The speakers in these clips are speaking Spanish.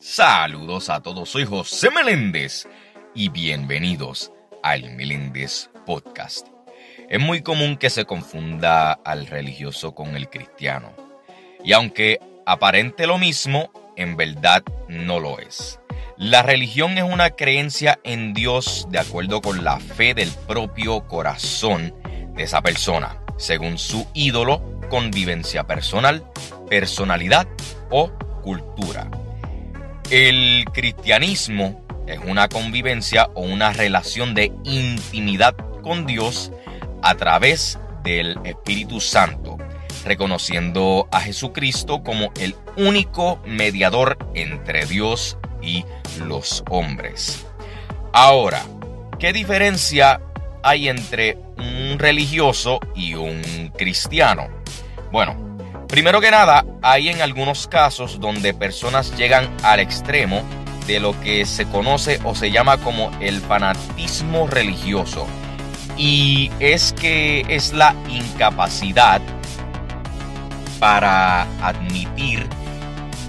Saludos a todos, soy José Meléndez y bienvenidos al Meléndez Podcast. Es muy común que se confunda al religioso con el cristiano. Y aunque aparente lo mismo, en verdad no lo es. La religión es una creencia en Dios de acuerdo con la fe del propio corazón de esa persona, según su ídolo, convivencia personal, personalidad o cultura. El cristianismo es una convivencia o una relación de intimidad con Dios a través del Espíritu Santo, reconociendo a Jesucristo como el único mediador entre Dios y los hombres. Ahora, ¿qué diferencia hay entre un religioso y un cristiano? Bueno, Primero que nada, hay en algunos casos donde personas llegan al extremo de lo que se conoce o se llama como el fanatismo religioso. Y es que es la incapacidad para admitir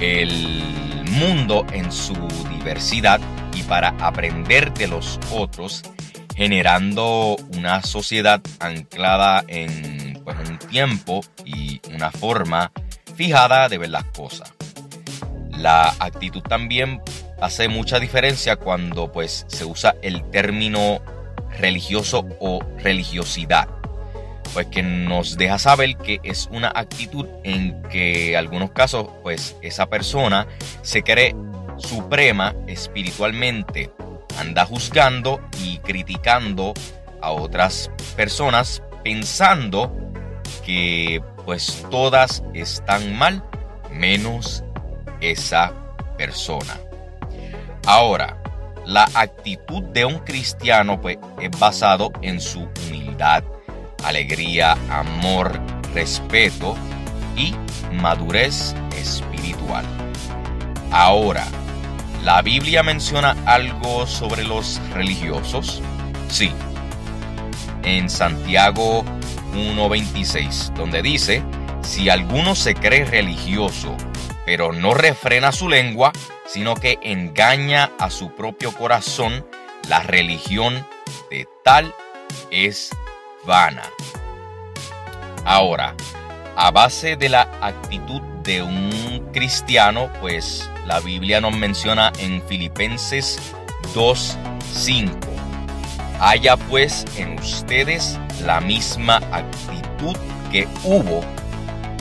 el mundo en su diversidad y para aprender de los otros, generando una sociedad anclada en pues, un tiempo y una forma fijada de ver las cosas. La actitud también hace mucha diferencia cuando pues se usa el término religioso o religiosidad, pues que nos deja saber que es una actitud en que en algunos casos pues esa persona se cree suprema espiritualmente, anda juzgando y criticando a otras personas pensando que pues todas están mal menos esa persona. Ahora, la actitud de un cristiano pues, es basado en su humildad, alegría, amor, respeto y madurez espiritual. Ahora, ¿la Biblia menciona algo sobre los religiosos? Sí. En Santiago 1.26, donde dice, si alguno se cree religioso, pero no refrena su lengua, sino que engaña a su propio corazón, la religión de tal es vana. Ahora, a base de la actitud de un cristiano, pues la Biblia nos menciona en Filipenses 2.5. Haya pues en ustedes la misma actitud que hubo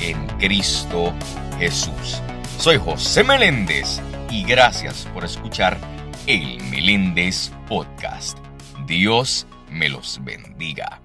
en Cristo Jesús. Soy José Meléndez y gracias por escuchar el Meléndez Podcast. Dios me los bendiga.